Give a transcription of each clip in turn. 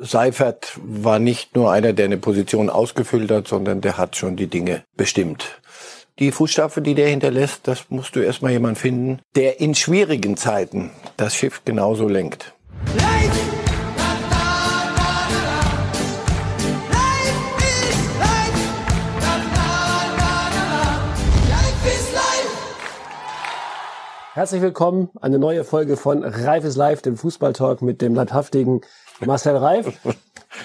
Seifert war nicht nur einer, der eine Position ausgefüllt hat, sondern der hat schon die Dinge bestimmt. Die Fußstapfen, die der hinterlässt, das musst du erstmal jemand finden, der in schwierigen Zeiten das Schiff genauso lenkt. Herzlich willkommen, eine neue Folge von Reif ist live, dem Fußballtalk mit dem leibhaftigen Marcel Reif.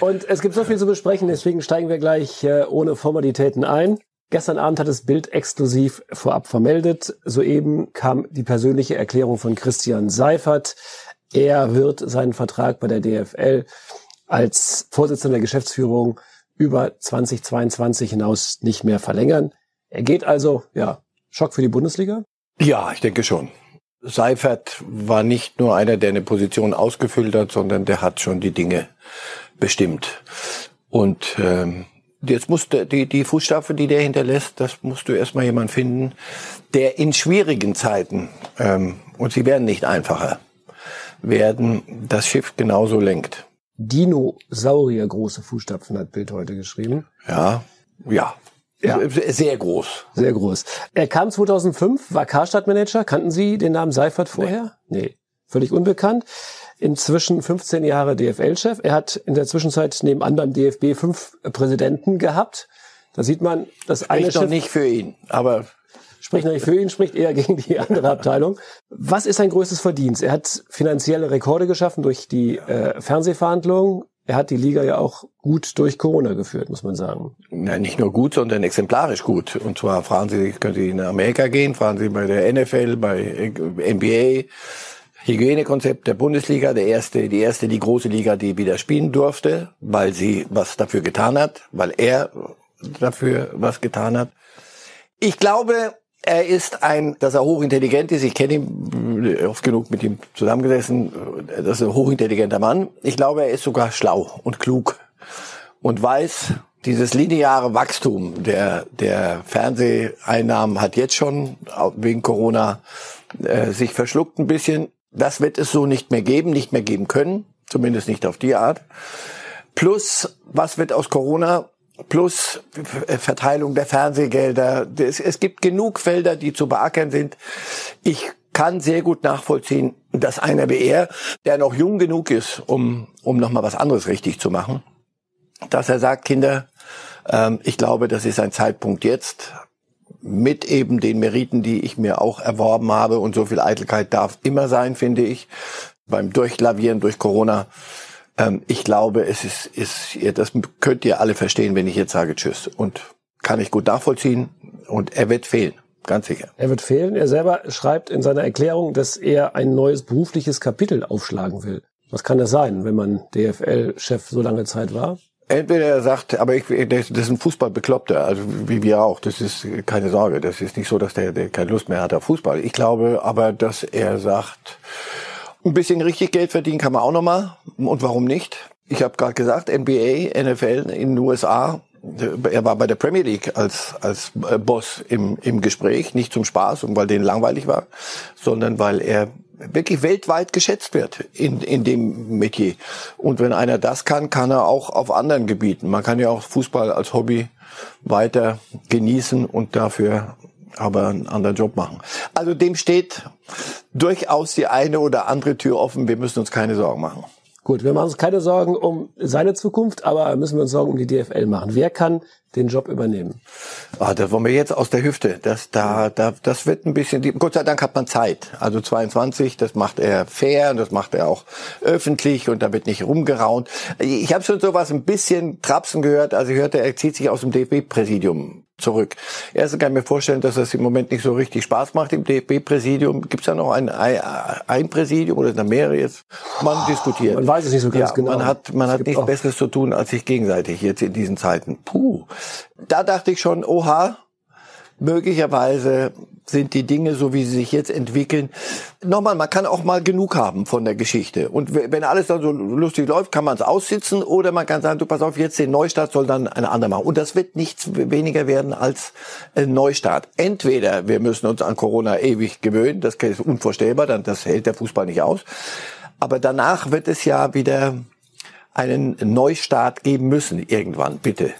Und es gibt so viel zu besprechen, deswegen steigen wir gleich äh, ohne Formalitäten ein. Gestern Abend hat das Bild exklusiv vorab vermeldet. Soeben kam die persönliche Erklärung von Christian Seifert. Er wird seinen Vertrag bei der DFL als Vorsitzender der Geschäftsführung über 2022 hinaus nicht mehr verlängern. Er geht also, ja, Schock für die Bundesliga? Ja, ich denke schon. Seifert war nicht nur einer, der eine Position ausgefüllt hat, sondern der hat schon die Dinge bestimmt. Und ähm, jetzt musst du die, die Fußstapfen, die der hinterlässt, das musst du erstmal jemand finden, der in schwierigen Zeiten, ähm, und sie werden nicht einfacher, werden das Schiff genauso lenkt. Dinosaurier große Fußstapfen hat Bild heute geschrieben. Ja, ja, ja. Sehr groß. Sehr groß. Er kam 2005, war Karstadt-Manager. Kannten Sie den Namen Seifert vorher? Nee. nee. Völlig unbekannt. Inzwischen 15 Jahre DFL-Chef. Er hat in der Zwischenzeit neben anderem DFB fünf Präsidenten gehabt. Da sieht man, das spricht eine Schiff nicht für ihn, aber spricht noch nicht für ihn, spricht eher gegen die andere Abteilung. Was ist sein größtes Verdienst? Er hat finanzielle Rekorde geschaffen durch die äh, Fernsehverhandlungen er hat die Liga ja auch gut durch Corona geführt, muss man sagen. Ja, nicht nur gut, sondern exemplarisch gut. Und zwar fragen Sie, können Sie in Amerika gehen, fragen Sie bei der NFL, bei NBA, Hygienekonzept der Bundesliga, der erste, die erste, die große Liga, die wieder spielen durfte, weil sie was dafür getan hat, weil er dafür was getan hat. Ich glaube, er ist ein, dass er hochintelligent ist. Ich kenne ihn äh, oft genug mit ihm zusammengesessen. Das ist ein hochintelligenter Mann. Ich glaube, er ist sogar schlau und klug und weiß, dieses lineare Wachstum der, der Fernseheinnahmen hat jetzt schon wegen Corona äh, sich verschluckt ein bisschen. Das wird es so nicht mehr geben, nicht mehr geben können. Zumindest nicht auf die Art. Plus, was wird aus Corona? Plus Verteilung der Fernsehgelder. Es, es gibt genug Felder, die zu beackern sind. Ich kann sehr gut nachvollziehen, dass einer wie er, der noch jung genug ist, um, um nochmal was anderes richtig zu machen, dass er sagt, Kinder, ähm, ich glaube, das ist ein Zeitpunkt jetzt, mit eben den Meriten, die ich mir auch erworben habe, und so viel Eitelkeit darf immer sein, finde ich, beim Durchlavieren durch Corona, ähm, ich glaube, es ist, ist, das könnt ihr alle verstehen, wenn ich jetzt sage Tschüss. Und kann ich gut nachvollziehen. Und er wird fehlen. Ganz sicher. Er wird fehlen. Er selber schreibt in seiner Erklärung, dass er ein neues berufliches Kapitel aufschlagen will. Was kann das sein, wenn man DFL-Chef so lange Zeit war? Entweder er sagt, aber ich, das ist ein Fußballbekloppter, also wie wir auch. Das ist keine Sorge. Das ist nicht so, dass der, der keine Lust mehr hat auf Fußball. Ich glaube aber, dass er sagt, ein bisschen richtig Geld verdienen kann man auch nochmal. Und warum nicht? Ich habe gerade gesagt, NBA, NFL in den USA. Er war bei der Premier League als, als äh, Boss im, im Gespräch, nicht zum Spaß und weil denen langweilig war, sondern weil er wirklich weltweit geschätzt wird in, in dem Metier. Und wenn einer das kann, kann er auch auf anderen Gebieten. Man kann ja auch Fußball als Hobby weiter genießen und dafür aber einen anderen Job machen. Also dem steht durchaus die eine oder andere Tür offen. Wir müssen uns keine Sorgen machen. Gut, wir machen uns keine Sorgen um seine Zukunft, aber müssen wir uns Sorgen um die DFL machen. Wer kann den Job übernehmen? Ah, das wollen wir jetzt aus der Hüfte. Das, da, da, das wird ein bisschen, Gott sei Dank hat man Zeit. Also 22, das macht er fair und das macht er auch öffentlich und da wird nicht rumgeraunt. Ich habe schon sowas ein bisschen trapsen gehört. Also ich hörte, er zieht sich aus dem DFB-Präsidium zurück. Erstens kann ich mir vorstellen, dass das im Moment nicht so richtig Spaß macht im DFB-Präsidium. Gibt es da noch ein, ein Präsidium oder sind mehrere jetzt? Man diskutiert. Man weiß es nicht so ganz ja, genau. Man hat, man hat nichts Besseres zu tun, als sich gegenseitig jetzt in diesen Zeiten. Puh. Da dachte ich schon, oha, möglicherweise sind die Dinge, so wie sie sich jetzt entwickeln. Nochmal, man kann auch mal genug haben von der Geschichte. Und wenn alles dann so lustig läuft, kann man es aussitzen oder man kann sagen, du pass auf, jetzt den Neustart soll dann eine andere machen. Und das wird nichts weniger werden als ein Neustart. Entweder wir müssen uns an Corona ewig gewöhnen, das ist unvorstellbar, dann das hält der Fußball nicht aus. Aber danach wird es ja wieder einen Neustart geben müssen irgendwann, bitte.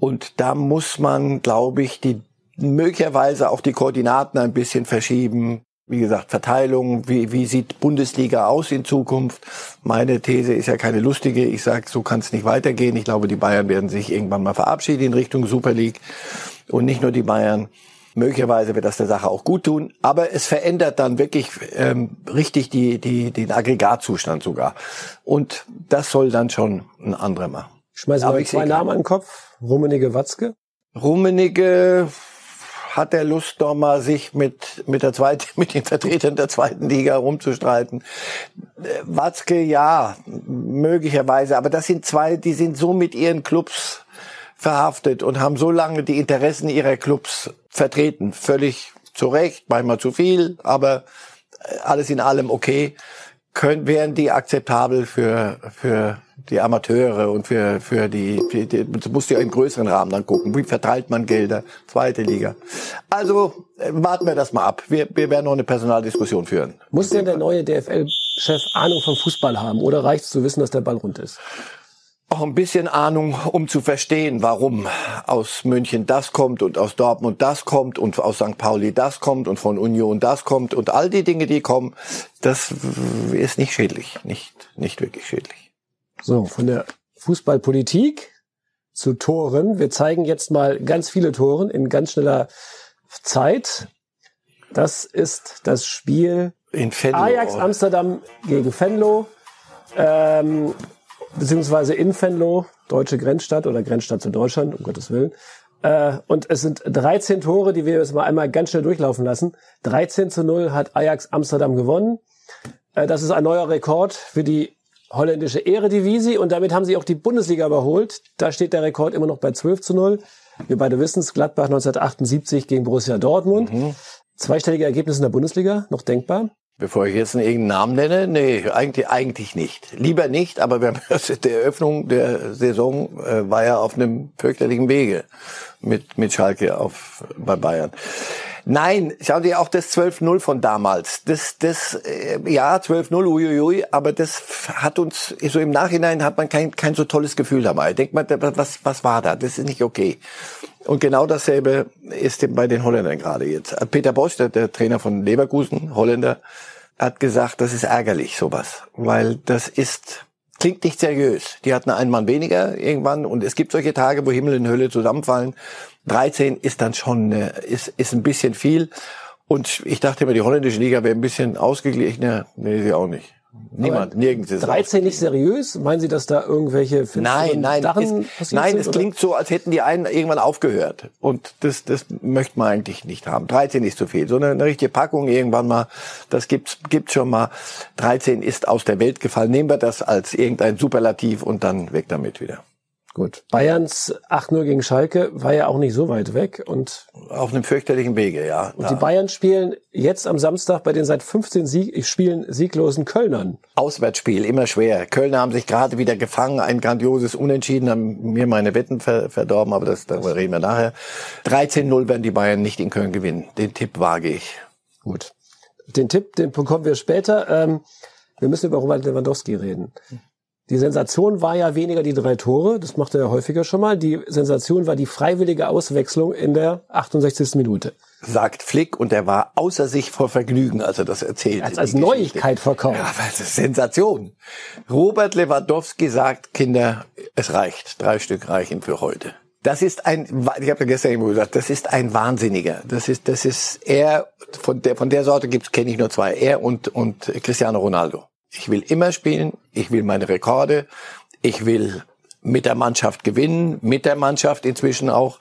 Und da muss man, glaube ich, die möglicherweise auch die Koordinaten ein bisschen verschieben. Wie gesagt, Verteilung, wie, wie sieht Bundesliga aus in Zukunft? Meine These ist ja keine lustige. Ich sage, so kann es nicht weitergehen. Ich glaube, die Bayern werden sich irgendwann mal verabschieden in Richtung Super League. Und nicht nur die Bayern. Möglicherweise wird das der Sache auch gut tun, aber es verändert dann wirklich ähm, richtig die, die, den Aggregatzustand sogar. Und das soll dann schon ein anderer machen. Schmeißen wir zwei Namen an den Kopf. Rummenige Watzke? Rummenige hat er Lust, doch mal sich mit, mit der zweiten, mit den Vertretern der zweiten Liga rumzustreiten. Watzke, ja, möglicherweise, aber das sind zwei, die sind so mit ihren Clubs verhaftet und haben so lange die Interessen ihrer Clubs vertreten. Völlig zu Recht, manchmal zu viel, aber äh, alles in allem okay. Können, wären die akzeptabel für, für die Amateure und für, für die, für die, du musst ja im größeren Rahmen dann gucken. Wie verteilt man Gelder? Zweite Liga. Also, äh, warten wir das mal ab. Wir, wir werden noch eine Personaldiskussion führen. Muss denn der neue DFL-Chef Ahnung vom Fußball haben oder reicht es zu wissen, dass der Ball rund ist? Auch ein bisschen Ahnung, um zu verstehen, warum aus München das kommt und aus Dortmund das kommt und aus St. Pauli das kommt und von Union das kommt und all die Dinge, die kommen, das ist nicht schädlich, nicht, nicht wirklich schädlich. So, von der Fußballpolitik zu Toren. Wir zeigen jetzt mal ganz viele Toren in ganz schneller Zeit. Das ist das Spiel in. Ajax Amsterdam gegen Venlo. Ähm, beziehungsweise in Venlo, deutsche Grenzstadt oder Grenzstadt zu Deutschland, um Gottes Willen. Äh, und es sind 13 Tore, die wir jetzt mal einmal ganz schnell durchlaufen lassen. 13 zu 0 hat Ajax Amsterdam gewonnen. Äh, das ist ein neuer Rekord für die holländische Eredivisie und damit haben sie auch die Bundesliga überholt. Da steht der Rekord immer noch bei 12 zu 0. Wir beide wissen es, Gladbach 1978 gegen Borussia Dortmund. Mhm. Zweistellige Ergebnisse in der Bundesliga, noch denkbar? Bevor ich jetzt einen irgendeinen Namen nenne, nee, eigentlich, eigentlich nicht. Lieber nicht, aber wir haben, die Eröffnung der Saison äh, war ja auf einem fürchterlichen Wege mit, mit Schalke auf, bei Bayern. Nein, schau dir auch das 12-0 von damals. Das, das, äh, ja, 12-0, uiuiui, aber das hat uns, so im Nachhinein hat man kein, kein so tolles Gefühl dabei. Denkt man, was, was war da? Das ist nicht okay. Und genau dasselbe ist bei den Holländern gerade jetzt. Peter Bosch, der, der Trainer von Leverkusen, Holländer, hat gesagt, das ist ärgerlich, sowas. Weil das ist, klingt nicht seriös. Die hatten einen Mann weniger irgendwann und es gibt solche Tage, wo Himmel und Hölle zusammenfallen. 13 ist dann schon, ist, ist ein bisschen viel. Und ich dachte immer, die holländische Liga wäre ein bisschen ausgeglichener. Nee, sie auch nicht. Niemand, Aber nirgends ist 13 nicht seriös? Meinen Sie, dass da irgendwelche Nein, nein, es, nein, sind, es oder? klingt so, als hätten die einen irgendwann aufgehört. Und das, das möchte man eigentlich nicht haben. 13 ist zu viel. So eine, eine richtige Packung irgendwann mal, das gibt's, gibt's schon mal. 13 ist aus der Welt gefallen. Nehmen wir das als irgendein Superlativ und dann weg damit wieder. Gut. Bayerns 8-0 gegen Schalke war ja auch nicht so weit weg und auf einem fürchterlichen Wege, ja. Und ja. die Bayern spielen jetzt am Samstag bei den seit 15 Sieg Spielen sieglosen Kölnern. Auswärtsspiel, immer schwer. Kölner haben sich gerade wieder gefangen, ein grandioses Unentschieden, haben mir meine Wetten ver verdorben, aber das, darüber reden wir nachher. 13-0 werden die Bayern nicht in Köln gewinnen. Den Tipp wage ich. Gut. Den Tipp, den bekommen wir später. Ähm, wir müssen über Robert Lewandowski reden. Die Sensation war ja weniger die drei Tore, das macht er ja häufiger schon mal. Die Sensation war die freiwillige Auswechslung in der 68. Minute. Sagt Flick und er war außer sich vor Vergnügen, als er das erzählt. Als, als Neuigkeit verkauft. Ja, das ist Sensation. Robert Lewandowski sagt, Kinder, es reicht. Drei Stück reichen für heute. Das ist ein, ich habe ja gestern irgendwo gesagt, das ist ein Wahnsinniger. Das ist, das ist er, von der, von der Sorte gibt's, kenne ich nur zwei. Er und, und Cristiano Ronaldo. Ich will immer spielen, ich will meine Rekorde, ich will mit der Mannschaft gewinnen, mit der Mannschaft inzwischen auch.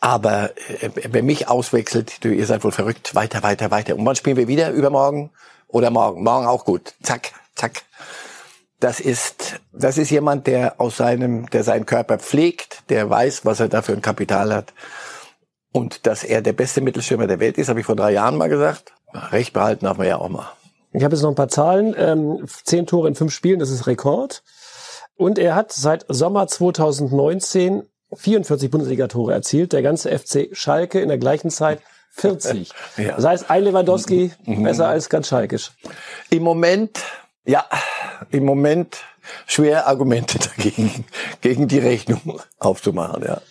Aber äh, wer mich auswechselt, du, ihr seid wohl verrückt, weiter, weiter, weiter. Und wann spielen wir wieder? Übermorgen oder morgen? Morgen auch gut. Zack, zack. Das ist, das ist jemand, der aus seinem, der seinen Körper pflegt, der weiß, was er da für ein Kapital hat. Und dass er der beste Mittelstürmer der Welt ist, habe ich vor drei Jahren mal gesagt. Recht behalten darf man ja auch mal. Ich habe jetzt noch ein paar Zahlen. Ähm, zehn Tore in fünf Spielen, das ist Rekord. Und er hat seit Sommer 2019 44 Bundesliga-Tore erzielt. Der ganze FC Schalke in der gleichen Zeit 40. ja. Das heißt, ein Lewandowski mhm. besser als ganz Schalkisch. Im Moment, ja, im Moment schwer Argumente dagegen, gegen die Rechnung aufzumachen, ja.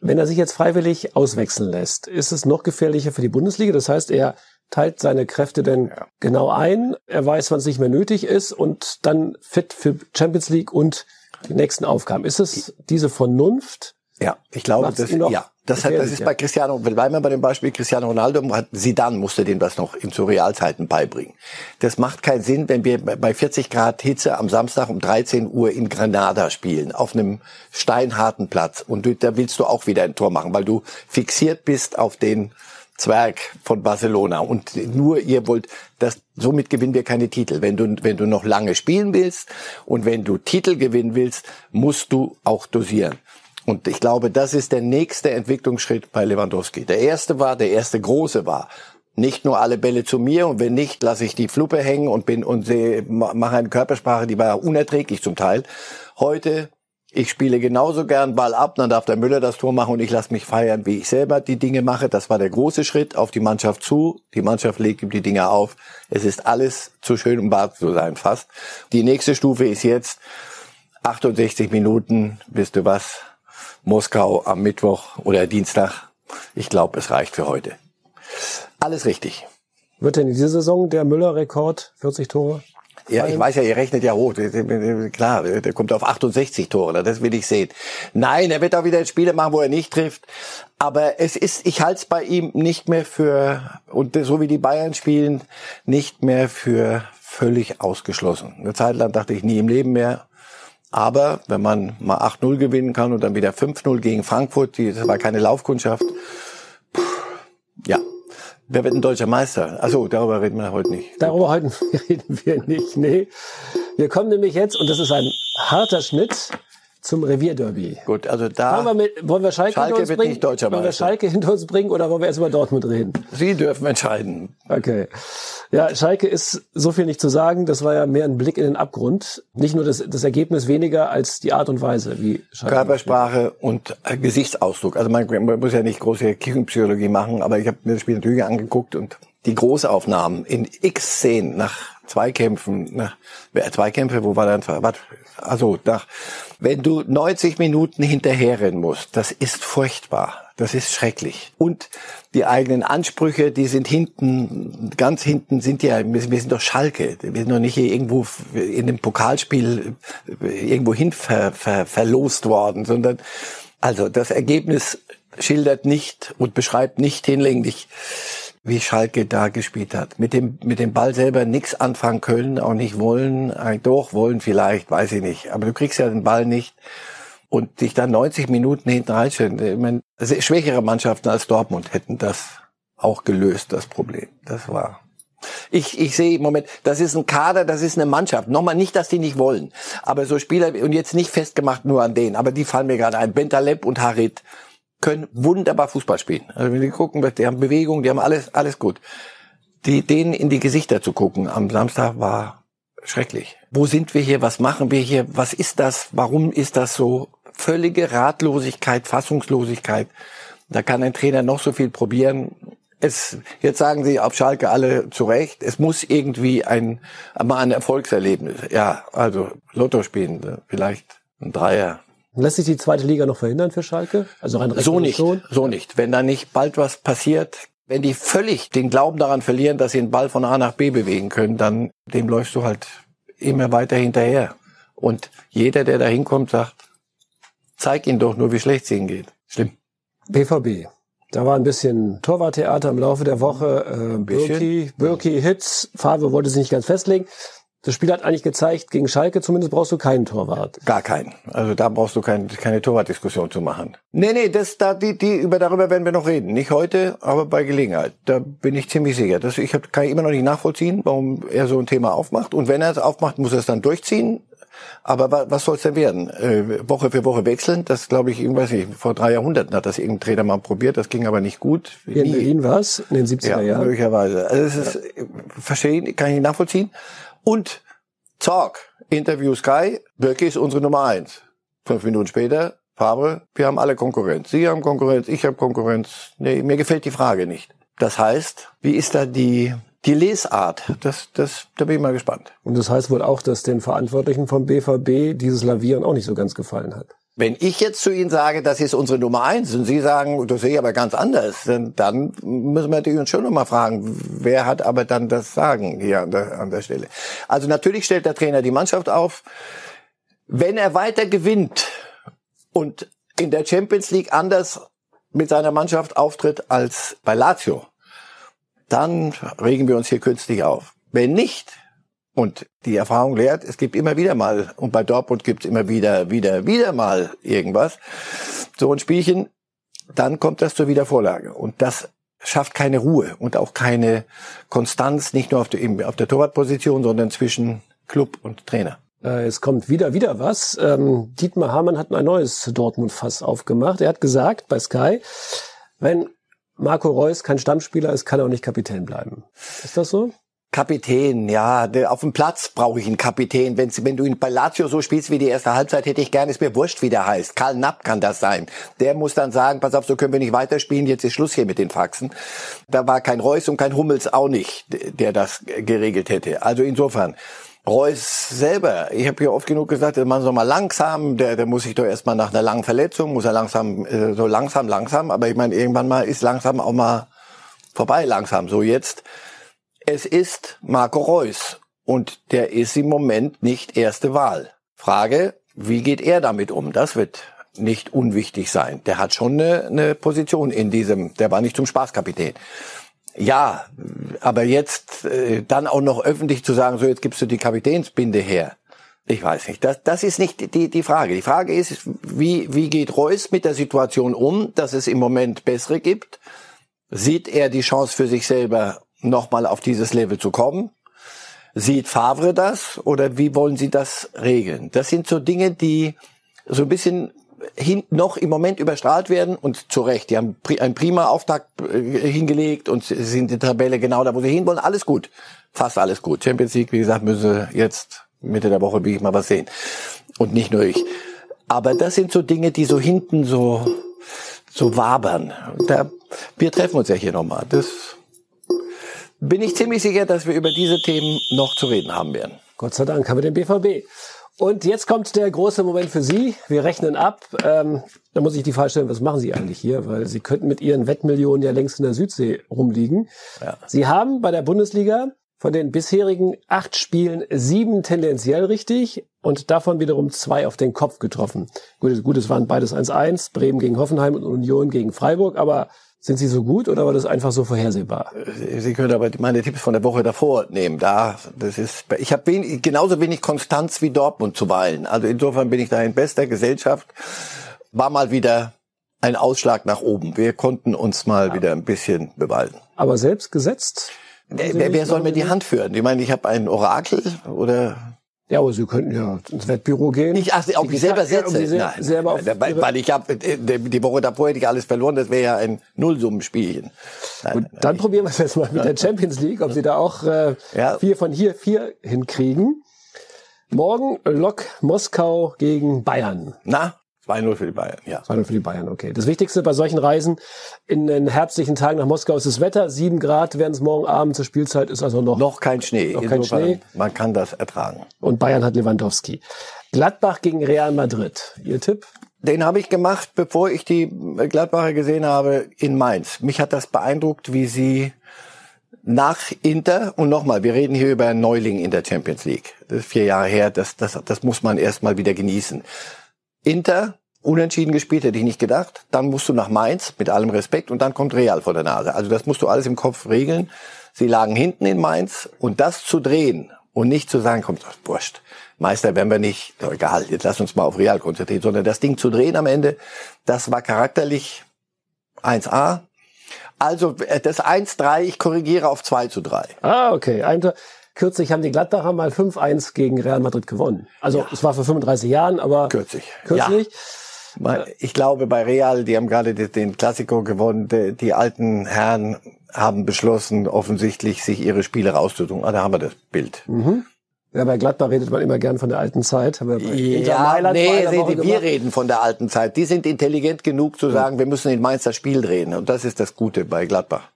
Wenn er sich jetzt freiwillig auswechseln lässt, ist es noch gefährlicher für die Bundesliga. Das heißt, er teilt seine Kräfte denn ja. genau ein. Er weiß, wann es nicht mehr nötig ist und dann fit für Champions League und die nächsten Aufgaben. Ist es diese Vernunft? Ja, ich glaube, das, ja, das, hat, das ist bei Cristiano, bleiben wir bei dem Beispiel Cristiano Ronaldo, hat Zidane musste dem das noch in zu Realzeiten beibringen. Das macht keinen Sinn, wenn wir bei 40 Grad Hitze am Samstag um 13 Uhr in Granada spielen, auf einem steinharten Platz. Und du, da willst du auch wieder ein Tor machen, weil du fixiert bist auf den Zwerg von Barcelona. Und nur ihr wollt, das, somit gewinnen wir keine Titel. Wenn du, wenn du noch lange spielen willst und wenn du Titel gewinnen willst, musst du auch dosieren. Und ich glaube, das ist der nächste Entwicklungsschritt bei Lewandowski. Der erste war, der erste große war, nicht nur alle Bälle zu mir und wenn nicht, lasse ich die Fluppe hängen und bin und mache eine Körpersprache, die war unerträglich zum Teil. Heute, ich spiele genauso gern Ball ab, dann darf der Müller das Tor machen und ich lasse mich feiern, wie ich selber die Dinge mache. Das war der große Schritt auf die Mannschaft zu. Die Mannschaft legt ihm die Dinge auf. Es ist alles zu schön, um wahr zu sein, fast. Die nächste Stufe ist jetzt 68 Minuten, wisst du was, Moskau am Mittwoch oder Dienstag. Ich glaube, es reicht für heute. Alles richtig. Wird denn in dieser Saison der Müller-Rekord 40 Tore? Ja, ich weiß ja, ihr rechnet ja hoch. Klar, der kommt auf 68 Tore, das will ich sehen. Nein, er wird auch wieder Spiele machen, wo er nicht trifft. Aber es ist, ich halte es bei ihm nicht mehr für, und so wie die Bayern spielen, nicht mehr für völlig ausgeschlossen. Eine Zeit lang dachte ich nie im Leben mehr, aber wenn man mal 8-0 gewinnen kann und dann wieder 5-0 gegen Frankfurt, die, das war keine Laufkundschaft. Wer wird ein deutscher Meister? Also darüber reden wir heute nicht. Darüber heute reden wir nicht, nee. Wir kommen nämlich jetzt, und das ist ein harter Schnitt, zum Revierderby. Gut, also da wollen wir, mit, wollen wir Schalke, Schalke hinter uns bringen? Nicht deutscher wollen wir Schalke hinter uns bringen oder wollen wir erst über Dortmund reden? Sie dürfen entscheiden. Okay. Ja, Schalke ist so viel nicht zu sagen. Das war ja mehr ein Blick in den Abgrund. Nicht nur das, das Ergebnis weniger als die Art und Weise, wie Schalke Körpersprache und Gesichtsausdruck. Also man, man muss ja nicht große Kirchenpsychologie machen, aber ich habe mir das Spiel natürlich angeguckt und die Großaufnahmen in x Szenen nach Zweikämpfen, nach Zweikämpfe, wo war dann, was, also nach, wenn du 90 Minuten hinterherrennen musst, das ist furchtbar. Das ist schrecklich. Und die eigenen Ansprüche, die sind hinten, ganz hinten sind ja, wir sind doch Schalke. Wir sind doch nicht hier irgendwo in dem Pokalspiel irgendwo hin ver, ver, verlost worden, sondern, also das Ergebnis schildert nicht und beschreibt nicht hinlänglich, wie Schalke da gespielt hat. Mit dem, mit dem Ball selber nichts anfangen können, auch nicht wollen, eigentlich doch wollen vielleicht, weiß ich nicht. Aber du kriegst ja den Ball nicht und dich dann 90 Minuten hinten reinstellen. Ich meine, also schwächere Mannschaften als Dortmund hätten das auch gelöst, das Problem. Das war. Ich, ich sehe im Moment, das ist ein Kader, das ist eine Mannschaft. Nochmal nicht, dass die nicht wollen. Aber so Spieler, und jetzt nicht festgemacht nur an denen, aber die fallen mir gerade ein. Bentaleb und Harit können wunderbar Fußball spielen. Also wenn die gucken, die haben Bewegung, die haben alles, alles gut. Die, denen in die Gesichter zu gucken am Samstag war schrecklich. Wo sind wir hier? Was machen wir hier? Was ist das? Warum ist das so? Völlige Ratlosigkeit, Fassungslosigkeit. Da kann ein Trainer noch so viel probieren. Es, jetzt sagen Sie auf Schalke alle zu Recht, es muss irgendwie ein, mal ein Erfolgserlebnis. Ja, also Lotto spielen, vielleicht ein Dreier, Lässt sich die zweite Liga noch verhindern für Schalke? Also rein so nicht, schon? so nicht. Wenn da nicht bald was passiert, wenn die völlig den Glauben daran verlieren, dass sie den Ball von A nach B bewegen können, dann dem läufst du halt immer weiter hinterher. Und jeder, der da hinkommt, sagt, zeig ihnen doch nur, wie schlecht es ihnen geht. Schlimm. BVB. Da war ein bisschen Torwarttheater im Laufe der Woche. Äh, Birki, Birki Hits. Farbe wollte sich nicht ganz festlegen. Das Spiel hat eigentlich gezeigt, gegen Schalke zumindest brauchst du keinen Torwart. Gar keinen. Also da brauchst du kein, keine Torwartdiskussion zu machen. Nee, nee, das, da, die, die, über, darüber werden wir noch reden. Nicht heute, aber bei Gelegenheit. Da bin ich ziemlich sicher. Das, ich hab, kann ich immer noch nicht nachvollziehen, warum er so ein Thema aufmacht. Und wenn er es aufmacht, muss er es dann durchziehen. Aber was, was soll es denn werden? Äh, Woche für Woche wechseln? Das glaube ich, ich weiß nicht, vor drei Jahrhunderten hat das irgendein Trainer mal probiert, das ging aber nicht gut. Hier in Berlin war es, in den 70er ja, Jahren. möglicherweise. Also das ist, ja. verstehen, kann ich nicht nachvollziehen. Und Talk, Interview Sky, Birki ist unsere Nummer eins. Fünf Minuten später, Fabre, wir haben alle Konkurrenz. Sie haben Konkurrenz, ich habe Konkurrenz. Nee, mir gefällt die Frage nicht. Das heißt, wie ist da die die Lesart, das, das, da bin ich mal gespannt. Und das heißt wohl auch, dass den Verantwortlichen vom BVB dieses Lavieren auch nicht so ganz gefallen hat. Wenn ich jetzt zu Ihnen sage, das ist unsere Nummer eins, und Sie sagen, das sehe ich aber ganz anders, dann, dann müssen wir natürlich uns schon nochmal fragen, wer hat aber dann das Sagen hier an der, an der Stelle. Also natürlich stellt der Trainer die Mannschaft auf. Wenn er weiter gewinnt und in der Champions League anders mit seiner Mannschaft auftritt als bei Lazio, dann regen wir uns hier künstlich auf. Wenn nicht, und die Erfahrung lehrt, es gibt immer wieder mal, und bei Dortmund gibt es immer wieder, wieder, wieder mal irgendwas, so ein Spielchen, dann kommt das zur Wiedervorlage. Und das schafft keine Ruhe und auch keine Konstanz, nicht nur auf der, auf der Torwartposition, sondern zwischen Club und Trainer. Äh, es kommt wieder, wieder was. Ähm, Dietmar Hamann hat ein neues Dortmund-Fass aufgemacht. Er hat gesagt bei Sky, wenn Marco Reus kein Stammspieler ist, kann auch nicht Kapitän bleiben. Ist das so? Kapitän, ja, auf dem Platz brauche ich einen Kapitän. Wenn, wenn du ihn bei Lazio so spielst wie die erste Halbzeit, hätte ich gerne, ist mir wurscht, wie der heißt. Karl Napp kann das sein. Der muss dann sagen, pass auf, so können wir nicht weiterspielen, jetzt ist Schluss hier mit den Faxen. Da war kein Reus und kein Hummels auch nicht, der das geregelt hätte. Also insofern, Reus selber, ich habe ja oft genug gesagt, der Mann soll mal langsam, der, der muss sich doch erstmal nach einer langen Verletzung, muss er langsam, äh, so langsam, langsam, aber ich meine, irgendwann mal ist langsam auch mal vorbei, langsam. So jetzt es ist Marco Reus und der ist im Moment nicht erste Wahl. Frage, wie geht er damit um? Das wird nicht unwichtig sein. Der hat schon eine, eine Position in diesem, der war nicht zum Spaßkapitän. Ja, aber jetzt äh, dann auch noch öffentlich zu sagen, so jetzt gibst du die Kapitänsbinde her. Ich weiß nicht. Das, das ist nicht die, die Frage. Die Frage ist, wie, wie geht Reus mit der Situation um, dass es im Moment bessere gibt? Sieht er die Chance für sich selber nochmal auf dieses Level zu kommen? Sieht Favre das oder wie wollen Sie das regeln? Das sind so Dinge, die so ein bisschen hin, noch im Moment überstrahlt werden und zu Recht. Die haben einen prima Auftakt äh, hingelegt und sind in der Tabelle genau da, wo sie hinwollen. Alles gut. Fast alles gut. Champions League, wie gesagt, müssen jetzt Mitte der Woche wie ich mal was sehen. Und nicht nur ich. Aber das sind so Dinge, die so hinten so, so wabern. Da, wir treffen uns ja hier nochmal. Das bin ich ziemlich sicher, dass wir über diese Themen noch zu reden haben werden. Gott sei Dank haben wir den BVB. Und jetzt kommt der große Moment für Sie. Wir rechnen ab. Ähm, da muss ich die Frage stellen, was machen Sie eigentlich hier? Weil Sie könnten mit Ihren Wettmillionen ja längst in der Südsee rumliegen. Ja. Sie haben bei der Bundesliga von den bisherigen acht Spielen sieben tendenziell richtig und davon wiederum zwei auf den Kopf getroffen. Gut, gut es waren beides 1-1, Bremen gegen Hoffenheim und Union gegen Freiburg, aber sind sie so gut oder war das einfach so vorhersehbar? Sie können aber meine Tipps von der Woche davor nehmen. Da, das ist, ich habe wenig, genauso wenig Konstanz wie Dortmund zuweilen. Also insofern bin ich da in bester Gesellschaft. War mal wieder ein Ausschlag nach oben. Wir konnten uns mal ja. wieder ein bisschen beweisen. Aber selbst gesetzt? Wer, wer soll mir die Hand führen? Ich meine, ich habe ein Orakel oder ja, aber Sie könnten ja ins Wettbüro gehen. Ich, ach, ob ich selber setze? Ja, Nein, selber nein, weil, weil ich habe äh, die Woche davor hätte ich alles verloren. Das wäre ja ein Nullsummenspielchen. Nein, Gut, dann probieren wir es jetzt mal mit der Champions League, ob Sie da auch äh, ja. vier von hier vier hinkriegen. Morgen Lok Moskau gegen Bayern. Na, 2-0 für die Bayern, ja. 2-0 für die Bayern, okay. Das Wichtigste bei solchen Reisen in den herbstlichen Tagen nach Moskau ist das Wetter. Sieben Grad werden es morgen Abend zur Spielzeit, ist also noch... Noch kein Schnee. Noch kein Schnee. Man kann das ertragen. Und Bayern hat Lewandowski. Gladbach gegen Real Madrid. Ihr Tipp? Den habe ich gemacht, bevor ich die Gladbacher gesehen habe in Mainz. Mich hat das beeindruckt, wie sie nach Inter und nochmal, wir reden hier über einen Neuling in der Champions League. Das ist vier Jahre her, das, das, das muss man erstmal wieder genießen. Inter unentschieden gespielt, hätte ich nicht gedacht. Dann musst du nach Mainz, mit allem Respekt, und dann kommt Real vor der Nase. Also das musst du alles im Kopf regeln. Sie lagen hinten in Mainz und das zu drehen und nicht zu sagen, kommt, wurscht, Meister werden wir nicht, doch egal, jetzt lass uns mal auf Real konzentrieren, sondern das Ding zu drehen am Ende, das war charakterlich 1A. Also äh, das 1-3, ich korrigiere auf 2 zu 3. Ah, okay. Ein, Kürzlich haben die Gladbacher mal 5-1 gegen Real Madrid gewonnen. Also ja. es war vor 35 Jahren, aber kürzlich. Kürzlich. Ja. Ich glaube, bei Real, die haben gerade den Klassiker gewonnen. Die, alten Herren haben beschlossen, offensichtlich sich ihre Spiele rauszutun. Ah, da haben wir das Bild. Mhm. Ja, bei Gladbach redet man immer gern von der alten Zeit. Haben wir ja, nee, sehen wir reden von der alten Zeit. Die sind intelligent genug zu sagen, ja. wir müssen in Mainz das Spiel drehen. Und das ist das Gute bei Gladbach.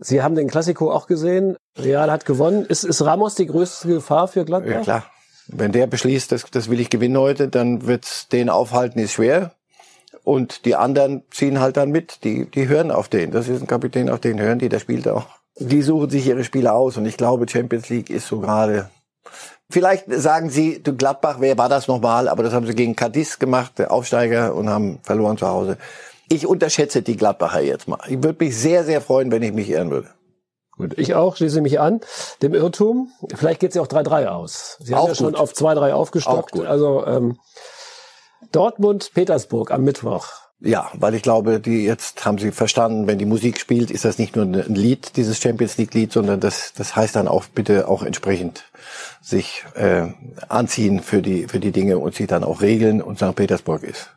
Sie haben den Klassiko auch gesehen. Real hat gewonnen. Ist, ist Ramos die größte Gefahr für Gladbach? Ja, klar. Wenn der beschließt, das, das will ich gewinnen heute, dann wird's den aufhalten, ist schwer. Und die anderen ziehen halt dann mit. Die, die hören auf den. Das ist ein Kapitän, auf den hören die. Der spielt auch. Die suchen sich ihre Spiele aus. Und ich glaube, Champions League ist so gerade Vielleicht sagen Sie, du Gladbach, wer war das nochmal? Aber das haben sie gegen Cadiz gemacht, der Aufsteiger, und haben verloren zu Hause. Ich unterschätze die Gladbacher jetzt mal. Ich würde mich sehr, sehr freuen, wenn ich mich irren würde. Gut, ich auch, schließe mich an. Dem Irrtum, vielleicht geht es ja auch 3-3 aus. Sie auch haben ja schon auf 2-3 aufgestockt. Also ähm, Dortmund, Petersburg am Mittwoch. Ja, weil ich glaube, die jetzt haben sie verstanden, wenn die Musik spielt, ist das nicht nur ein Lied, dieses Champions League Lied, sondern das, das heißt dann auch bitte auch entsprechend sich äh, anziehen für die für die Dinge und sie dann auch regeln und St. Petersburg ist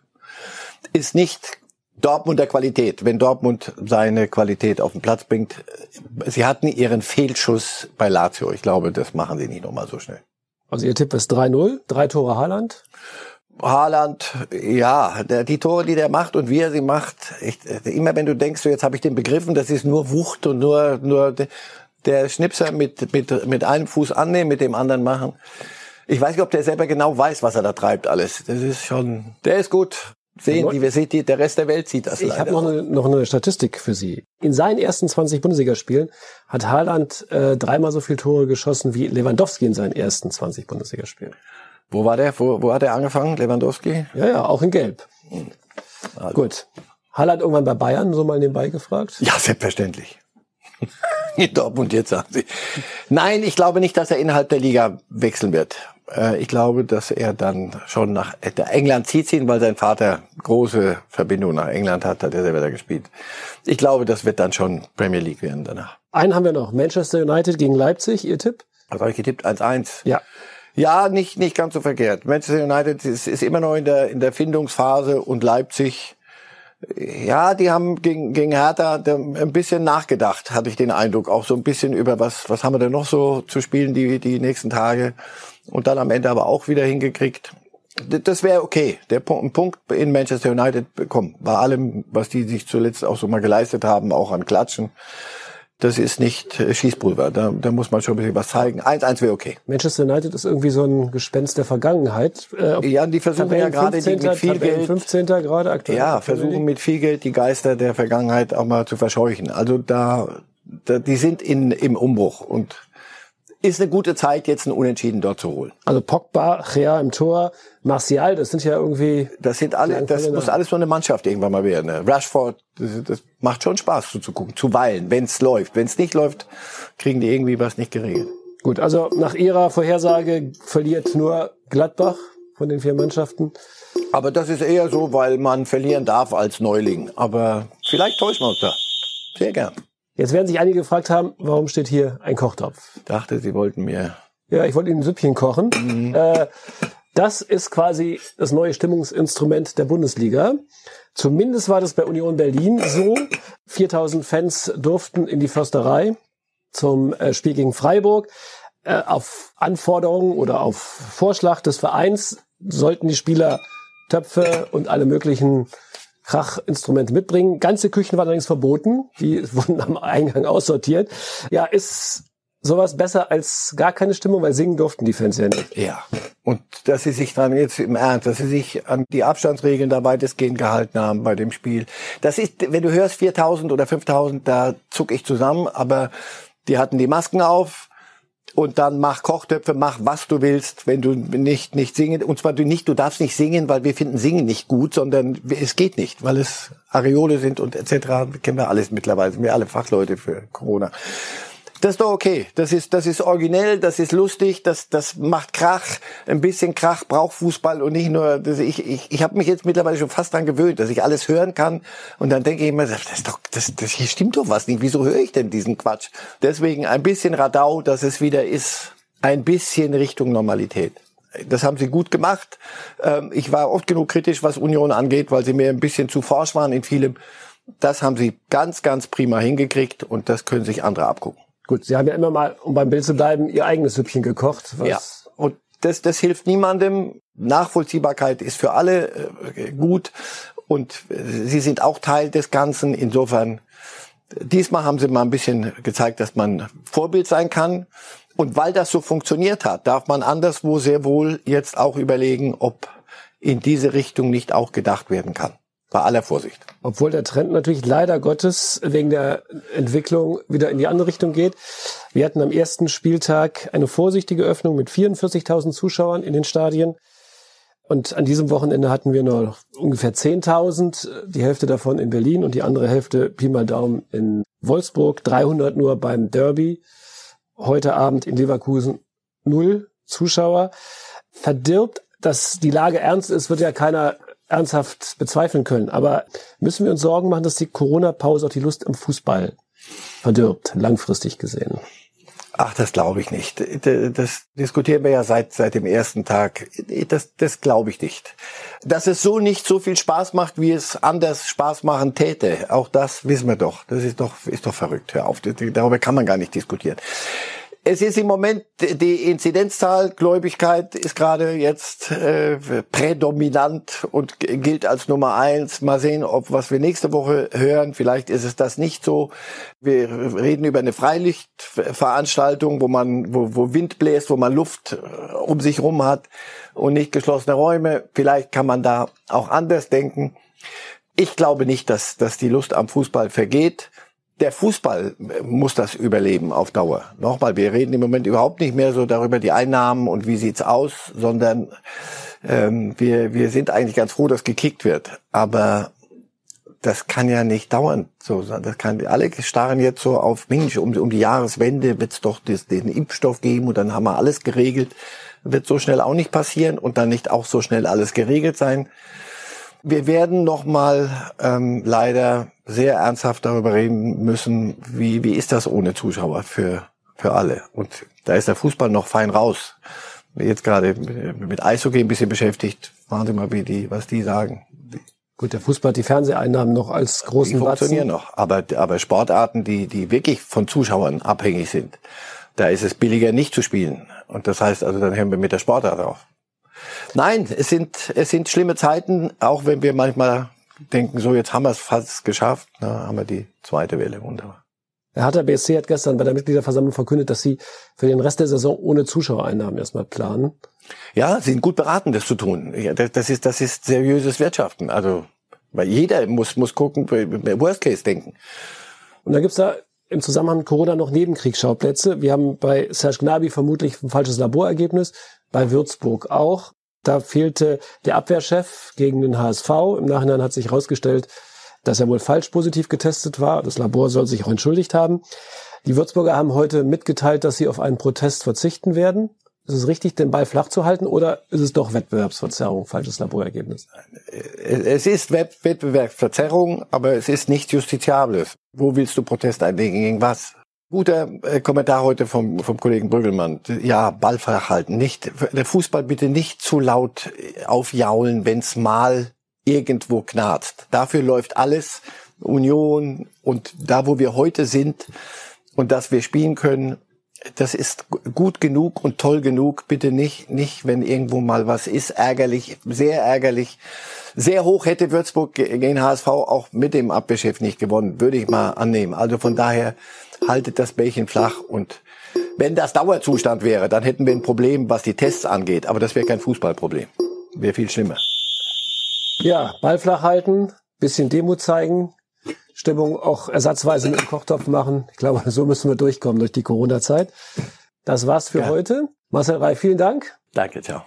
ist nicht Dortmunder Qualität. Wenn Dortmund seine Qualität auf den Platz bringt, sie hatten ihren Fehlschuss bei Lazio. Ich glaube, das machen sie nicht nochmal so schnell. Also Ihr Tipp ist 3-0, drei Tore Haaland? Haaland, ja, der, die Tore, die der macht und wie er sie macht, ich, immer wenn du denkst, so jetzt habe ich den begriffen, das ist nur Wucht und nur nur der Schnipser mit mit mit einem Fuß annehmen, mit dem anderen machen. Ich weiß nicht, ob der selber genau weiß, was er da treibt alles. Das ist schon, der ist gut. Sehen die, wir sehen die, der Rest der Welt sieht das. Ich habe noch eine, noch eine Statistik für Sie. In seinen ersten 20 Bundesligaspielen hat Haaland äh, dreimal so viele Tore geschossen wie Lewandowski in seinen ersten 20 Bundesligaspielen. Wo war der? Wo, wo hat er angefangen, Lewandowski? Ja, ja, auch in Gelb. Also. Gut. Haaland irgendwann bei Bayern so mal nebenbei gefragt? Ja, selbstverständlich. in Dortmund jetzt sagen Sie. Nein, ich glaube nicht, dass er innerhalb der Liga wechseln wird. Äh, ich glaube, dass er dann schon nach England zieht ihn, weil sein Vater große Verbindung nach England hat, hat er selber da gespielt. Ich glaube, das wird dann schon Premier League werden danach. Einen haben wir noch. Manchester United gegen Leipzig. Ihr Tipp? Was habe ich getippt? 1-1. Ja. Ja, nicht, nicht ganz so verkehrt. Manchester United ist, ist immer noch in der, in der Findungsphase und Leipzig, ja, die haben gegen, gegen Hertha ein bisschen nachgedacht, hatte ich den Eindruck. Auch so ein bisschen über was, was haben wir denn noch so zu spielen die, die nächsten Tage. Und dann am Ende aber auch wieder hingekriegt. Das wäre okay. Der Punkt in Manchester United, komm, bei allem, was die sich zuletzt auch so mal geleistet haben, auch an Klatschen das ist nicht äh, Schießpulver. Da, da muss man schon ein bisschen was zeigen. 1-1 wäre okay. Manchester United ist irgendwie so ein Gespenst der Vergangenheit. Äh, ja, die versuchen Tabellen ja gerade die mit viel Tabellen Geld. 15. gerade aktuell. Ja, versuchen mit viel Geld die Geister der Vergangenheit auch mal zu verscheuchen. Also da, da die sind in, im Umbruch und ist eine gute Zeit, jetzt einen Unentschieden dort zu holen. Also Pogba, Gea im Tor, Martial, das sind ja irgendwie. Das sind alle, das muss alles so eine Mannschaft irgendwann mal werden. Ne? Rashford, das, das macht schon Spaß zuzugucken, zuweilen, wenn es läuft. Wenn es nicht läuft, kriegen die irgendwie was nicht geregelt. Gut, also nach Ihrer Vorhersage verliert nur Gladbach von den vier Mannschaften. Aber das ist eher so, weil man verlieren darf als Neuling. Aber vielleicht täuschen wir uns da. Sehr gern. Jetzt werden sich einige gefragt haben, warum steht hier ein Kochtopf? Ich dachte, Sie wollten mir. Ja, ich wollte Ihnen ein Süppchen kochen. Mhm. Äh, das ist quasi das neue Stimmungsinstrument der Bundesliga. Zumindest war das bei Union Berlin so. 4000 Fans durften in die Försterei zum äh, Spiel gegen Freiburg. Äh, auf Anforderung oder auf Vorschlag des Vereins sollten die Spieler Töpfe und alle möglichen Krachinstrumente mitbringen. Ganze Küchen waren allerdings verboten. Die wurden am Eingang aussortiert. Ja, ist sowas besser als gar keine Stimmung, weil singen durften die Fans ja nicht. Ja. Und dass sie sich dann jetzt im Ernst, dass sie sich an die Abstandsregeln da weitestgehend gehalten haben bei dem Spiel. Das ist, wenn du hörst 4000 oder 5000, da zuck ich zusammen, aber die hatten die Masken auf, und dann mach Kochtöpfe, mach was du willst, wenn du nicht nicht singen und zwar du nicht, du darfst nicht singen, weil wir finden Singen nicht gut, sondern es geht nicht, weil es Areole sind und etc. Kennen wir alles mittlerweile, sind wir alle Fachleute für Corona. Das ist doch okay. Das ist, das ist originell, das ist lustig, das, das macht Krach. Ein bisschen Krach braucht Fußball und nicht nur, das, ich, ich, ich habe mich jetzt mittlerweile schon fast dran gewöhnt, dass ich alles hören kann. Und dann denke ich immer, das ist doch, das, das hier stimmt doch was nicht. Wieso höre ich denn diesen Quatsch? Deswegen ein bisschen Radau, dass es wieder ist, ein bisschen Richtung Normalität. Das haben sie gut gemacht. Ähm, ich war oft genug kritisch, was Union angeht, weil sie mir ein bisschen zu forsch waren in vielem. Das haben sie ganz, ganz prima hingekriegt und das können sich andere abgucken. Gut, Sie haben ja immer mal, um beim Bild zu bleiben, Ihr eigenes Süppchen gekocht. ja, und das, das hilft niemandem. Nachvollziehbarkeit ist für alle äh, gut und Sie sind auch Teil des Ganzen. Insofern Diesmal haben sie mal ein bisschen gezeigt, dass man Vorbild sein kann. Und weil das so funktioniert hat, darf man anderswo sehr wohl jetzt auch überlegen, ob in diese Richtung nicht auch gedacht werden kann. Bei aller Vorsicht. Obwohl der Trend natürlich leider Gottes wegen der Entwicklung wieder in die andere Richtung geht. Wir hatten am ersten Spieltag eine vorsichtige Öffnung mit 44.000 Zuschauern in den Stadien. Und an diesem Wochenende hatten wir noch ungefähr 10.000, die Hälfte davon in Berlin und die andere Hälfte, Pi mal Daumen, in Wolfsburg, 300 nur beim Derby. Heute Abend in Leverkusen null Zuschauer. Verdirbt, dass die Lage ernst ist, wird ja keiner ernsthaft bezweifeln können. Aber müssen wir uns Sorgen machen, dass die Corona-Pause auch die Lust am Fußball verdirbt, langfristig gesehen? Ach, das glaube ich nicht. Das diskutieren wir ja seit, seit dem ersten Tag. Das, das glaube ich nicht. Dass es so nicht so viel Spaß macht, wie es anders Spaß machen täte, auch das wissen wir doch. Das ist doch, ist doch verrückt. Hör auf. Darüber kann man gar nicht diskutieren. Es ist im Moment die Inzidenzzahl, Gläubigkeit ist gerade jetzt äh, prädominant und gilt als Nummer eins. Mal sehen, ob was wir nächste Woche hören. Vielleicht ist es das nicht so. Wir reden über eine Freilichtveranstaltung, wo man, wo, wo Wind bläst, wo man Luft äh, um sich rum hat und nicht geschlossene Räume. Vielleicht kann man da auch anders denken. Ich glaube nicht, dass, dass die Lust am Fußball vergeht der Fußball muss das überleben auf Dauer. Nochmal, wir reden im Moment überhaupt nicht mehr so darüber die Einnahmen und wie sieht's aus, sondern ähm, wir, wir sind eigentlich ganz froh, dass gekickt wird. Aber das kann ja nicht dauern. So, das kann, alle starren jetzt so auf, Mensch, um, um die Jahreswende wird's doch das, den Impfstoff geben und dann haben wir alles geregelt. Wird so schnell auch nicht passieren und dann nicht auch so schnell alles geregelt sein. Wir werden noch mal ähm, leider sehr ernsthaft darüber reden müssen, wie, wie ist das ohne Zuschauer für, für alle. Und da ist der Fußball noch fein raus. Jetzt gerade mit Eishockey ein bisschen beschäftigt. Machen Sie mal, wie die, was die sagen. Gut, der Fußball hat die Fernseheinnahmen noch als großen Die funktionieren Batzen. noch. Aber, aber Sportarten, die, die wirklich von Zuschauern abhängig sind, da ist es billiger nicht zu spielen. Und das heißt also, dann hören wir mit der Sportart auf. Nein, es sind, es sind schlimme Zeiten, auch wenn wir manchmal denken, so jetzt haben wir es fast geschafft, na, haben wir die zweite Welle, wunderbar. Der Hertha BSC hat gestern bei der Mitgliederversammlung verkündet, dass sie für den Rest der Saison ohne Zuschauereinnahmen erstmal planen. Ja, sie sind gut beraten, das zu tun. Das ist, das ist seriöses Wirtschaften. Also, weil jeder muss, muss gucken, Worst Case denken. Und dann gibt's da im Zusammenhang mit Corona noch Nebenkriegsschauplätze. Wir haben bei Serge Gnabry vermutlich ein falsches Laborergebnis bei Würzburg auch. Da fehlte der Abwehrchef gegen den HSV. Im Nachhinein hat sich herausgestellt, dass er wohl falsch positiv getestet war. Das Labor soll sich auch entschuldigt haben. Die Würzburger haben heute mitgeteilt, dass sie auf einen Protest verzichten werden. Ist es richtig, den Ball flach zu halten oder ist es doch Wettbewerbsverzerrung, falsches Laborergebnis? Es ist Wettbewerbsverzerrung, aber es ist nicht justiziables. Wo willst du Protest einlegen? Gegen was? Guter äh, Kommentar heute vom, vom Kollegen Brüggelmann. Ja, Ball flach halten. Nicht, der Fußball bitte nicht zu laut aufjaulen, wenn's mal irgendwo knarzt. Dafür läuft alles. Union und da, wo wir heute sind und dass wir spielen können, das ist gut genug und toll genug. Bitte nicht, nicht, wenn irgendwo mal was ist, ärgerlich, sehr ärgerlich. Sehr hoch hätte Würzburg gegen HSV auch mit dem Abwehrchef nicht gewonnen, würde ich mal annehmen. Also von daher haltet das Bällchen flach und wenn das Dauerzustand wäre, dann hätten wir ein Problem, was die Tests angeht. Aber das wäre kein Fußballproblem. Wäre viel schlimmer. Ja, Ball flach halten, bisschen Demut zeigen, Stimmung auch ersatzweise mit dem Kochtopf machen. Ich glaube, so müssen wir durchkommen durch die Corona-Zeit. Das war's für ja. heute. Marcel Reif, vielen Dank. Danke, ciao.